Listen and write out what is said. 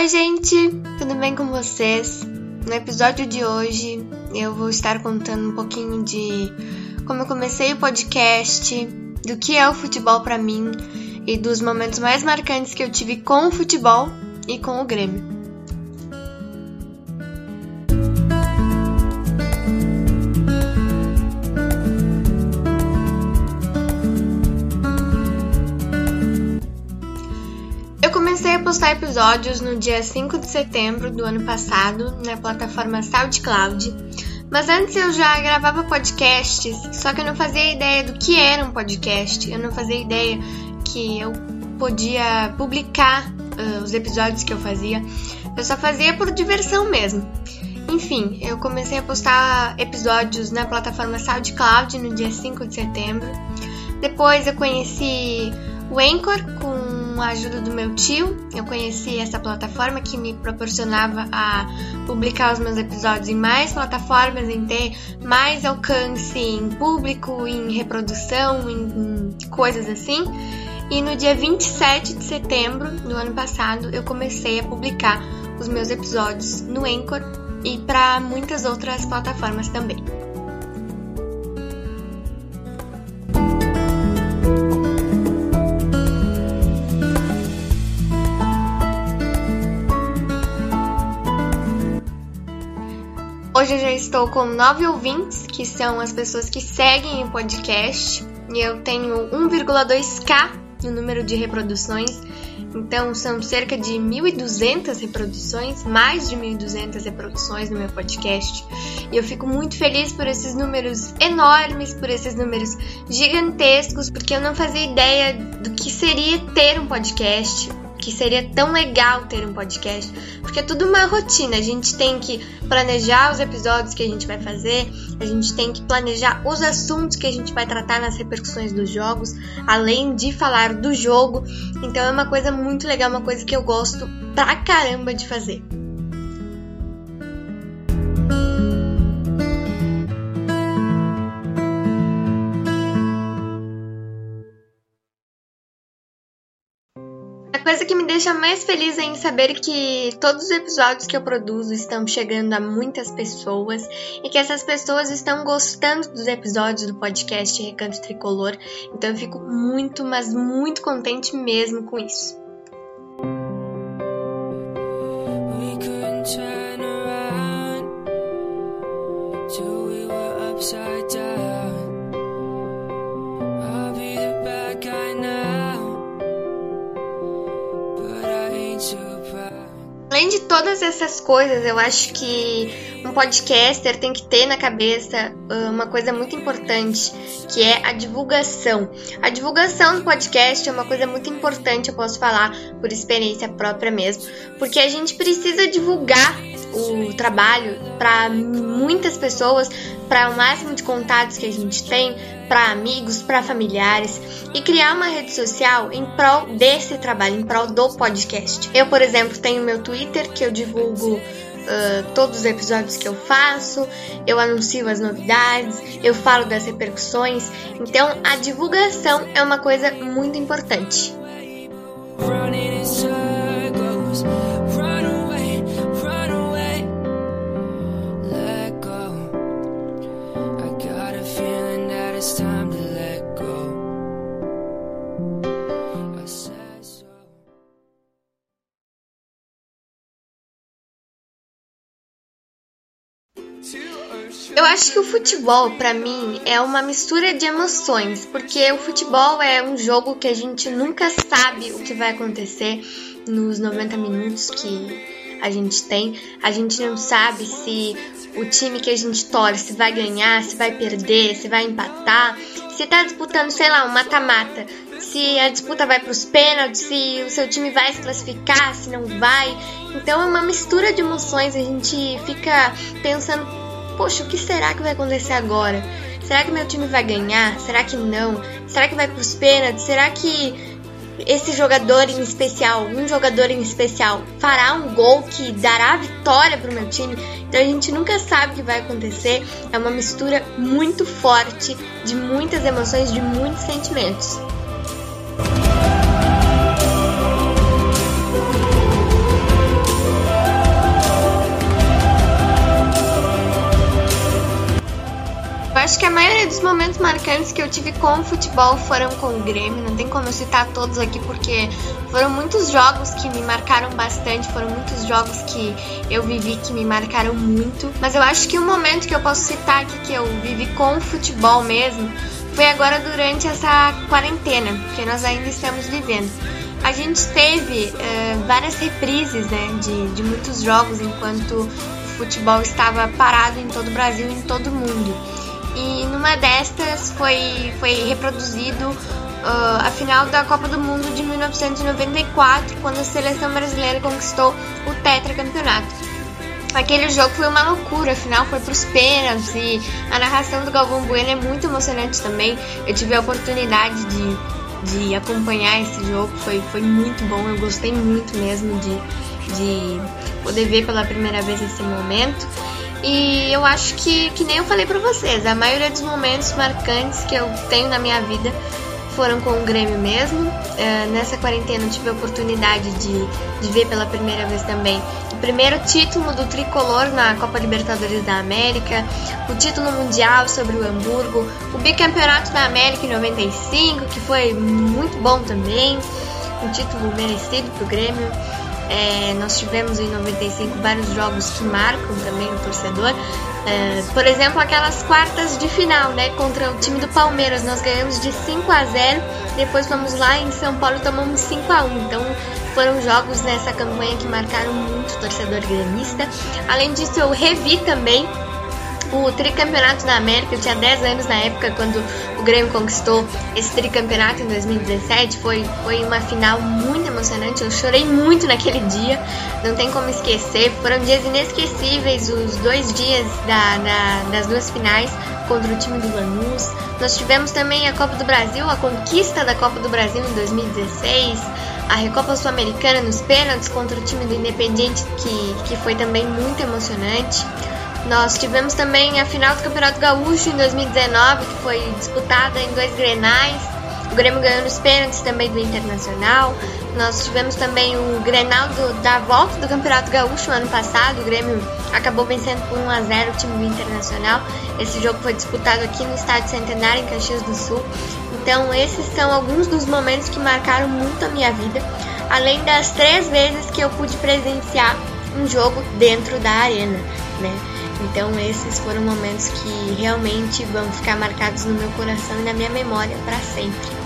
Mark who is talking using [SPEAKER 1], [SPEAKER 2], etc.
[SPEAKER 1] Oi, gente, tudo bem com vocês? No episódio de hoje eu vou estar contando um pouquinho de como eu comecei o podcast, do que é o futebol para mim e dos momentos mais marcantes que eu tive com o futebol e com o Grêmio. Postar episódios no dia 5 de setembro do ano passado na plataforma SoundCloud, mas antes eu já gravava podcasts, só que eu não fazia ideia do que era um podcast, eu não fazia ideia que eu podia publicar uh, os episódios que eu fazia, eu só fazia por diversão mesmo. Enfim, eu comecei a postar episódios na plataforma SoundCloud no dia 5 de setembro. Depois eu conheci o Anchor com com a ajuda do meu tio, eu conheci essa plataforma que me proporcionava a publicar os meus episódios em mais plataformas, em ter mais alcance em público, em reprodução, em, em coisas assim. E no dia 27 de setembro do ano passado, eu comecei a publicar os meus episódios no Anchor e para muitas outras plataformas também. Hoje eu já estou com nove ouvintes, que são as pessoas que seguem o podcast, e eu tenho 1,2k no número de reproduções. Então são cerca de 1.200 reproduções, mais de 1.200 reproduções no meu podcast. E eu fico muito feliz por esses números enormes, por esses números gigantescos, porque eu não fazia ideia do que seria ter um podcast, que seria tão legal ter um podcast, porque é tudo uma rotina. A gente tem que planejar os episódios que a gente vai fazer, a gente tem que planejar os assuntos que a gente vai tratar nas repercussões dos jogos, além de falar do jogo. Então é uma coisa muito legal, uma coisa que eu gosto pra caramba de fazer. Coisa que me deixa mais feliz é em saber que todos os episódios que eu produzo estão chegando a muitas pessoas e que essas pessoas estão gostando dos episódios do podcast Recanto Tricolor. Então eu fico muito, mas muito contente mesmo com isso. Além de todas essas coisas, eu acho que um podcaster tem que ter na cabeça ah, uma coisa muito importante, que é a divulgação. A divulgação do podcast é uma coisa muito importante, eu posso falar por experiência própria mesmo, porque a gente precisa divulgar o trabalho para muitas pessoas, para o máximo de contatos que a gente tem, para amigos, para familiares e criar uma rede social em prol desse trabalho, em prol do podcast. Eu, por exemplo, tenho meu Twitter que eu divulgo uh, todos os episódios que eu faço, eu anuncio as novidades, eu falo das repercussões. Então, a divulgação é uma coisa muito importante. Eu acho que o futebol, para mim, é uma mistura de emoções, porque o futebol é um jogo que a gente nunca sabe o que vai acontecer nos 90 minutos que a gente tem. A gente não sabe se o time que a gente torce vai ganhar, se vai perder, se vai empatar, se tá disputando, sei lá, um mata-mata, se a disputa vai para os pênaltis, se o seu time vai se classificar, se não vai. Então é uma mistura de emoções, a gente fica pensando poxa, o que será que vai acontecer agora? Será que meu time vai ganhar? Será que não? Será que vai para os pênaltis? Será que esse jogador em especial, um jogador em especial, fará um gol que dará a vitória para o meu time? Então a gente nunca sabe o que vai acontecer. É uma mistura muito forte de muitas emoções, de muitos sentimentos acho que a maioria dos momentos marcantes que eu tive com o futebol foram com o Grêmio. Não tem como eu citar todos aqui, porque foram muitos jogos que me marcaram bastante, foram muitos jogos que eu vivi que me marcaram muito. Mas eu acho que o momento que eu posso citar aqui que eu vivi com o futebol mesmo foi agora durante essa quarentena que nós ainda estamos vivendo. A gente teve uh, várias reprises né, de, de muitos jogos enquanto o futebol estava parado em todo o Brasil e em todo o mundo. E numa destas foi, foi reproduzido uh, a final da Copa do Mundo de 1994, quando a seleção brasileira conquistou o tetracampeonato. Aquele jogo foi uma loucura, afinal foi pros pênaltis e a narração do Galvão Bueno é muito emocionante também. Eu tive a oportunidade de, de acompanhar esse jogo, foi, foi muito bom, eu gostei muito mesmo de, de poder ver pela primeira vez esse momento. E eu acho que, que nem eu falei pra vocês, a maioria dos momentos marcantes que eu tenho na minha vida foram com o Grêmio mesmo. É, nessa quarentena tive a oportunidade de, de ver pela primeira vez também o primeiro título do tricolor na Copa Libertadores da América, o título mundial sobre o Hamburgo, o bicampeonato da América em 95, que foi muito bom também, um título merecido para o Grêmio. É, nós tivemos em 95 vários jogos que marcam também o torcedor. É, por exemplo, aquelas quartas de final, né, contra o time do Palmeiras, nós ganhamos de 5 a 0. Depois fomos lá em São Paulo e tomamos 5 a 1. Então, foram jogos nessa campanha que marcaram muito o torcedor gremista. Além disso, eu revi também o tricampeonato da América. Eu tinha 10 anos na época quando o Grêmio conquistou esse tricampeonato em 2017. Foi, foi uma final muito emocionante. Eu chorei muito naquele dia, não tem como esquecer. Foram dias inesquecíveis os dois dias da, da, das duas finais contra o time do Lanús. Nós tivemos também a Copa do Brasil, a conquista da Copa do Brasil em 2016 a Recopa Sul-Americana nos pênaltis contra o time do Independiente, que, que foi também muito emocionante. Nós tivemos também a final do Campeonato Gaúcho em 2019, que foi disputada em dois grenais. O Grêmio ganhou nos pênaltis também do Internacional. Nós tivemos também o Grenal do, da volta do Campeonato Gaúcho no ano passado. O Grêmio acabou vencendo por 1 a 0 o time do Internacional. Esse jogo foi disputado aqui no Estádio Centenário, em Caxias do Sul. Então, esses são alguns dos momentos que marcaram muito a minha vida, além das três vezes que eu pude presenciar um jogo dentro da arena, né? Então esses foram momentos que realmente vão ficar marcados no meu coração e na minha memória para sempre.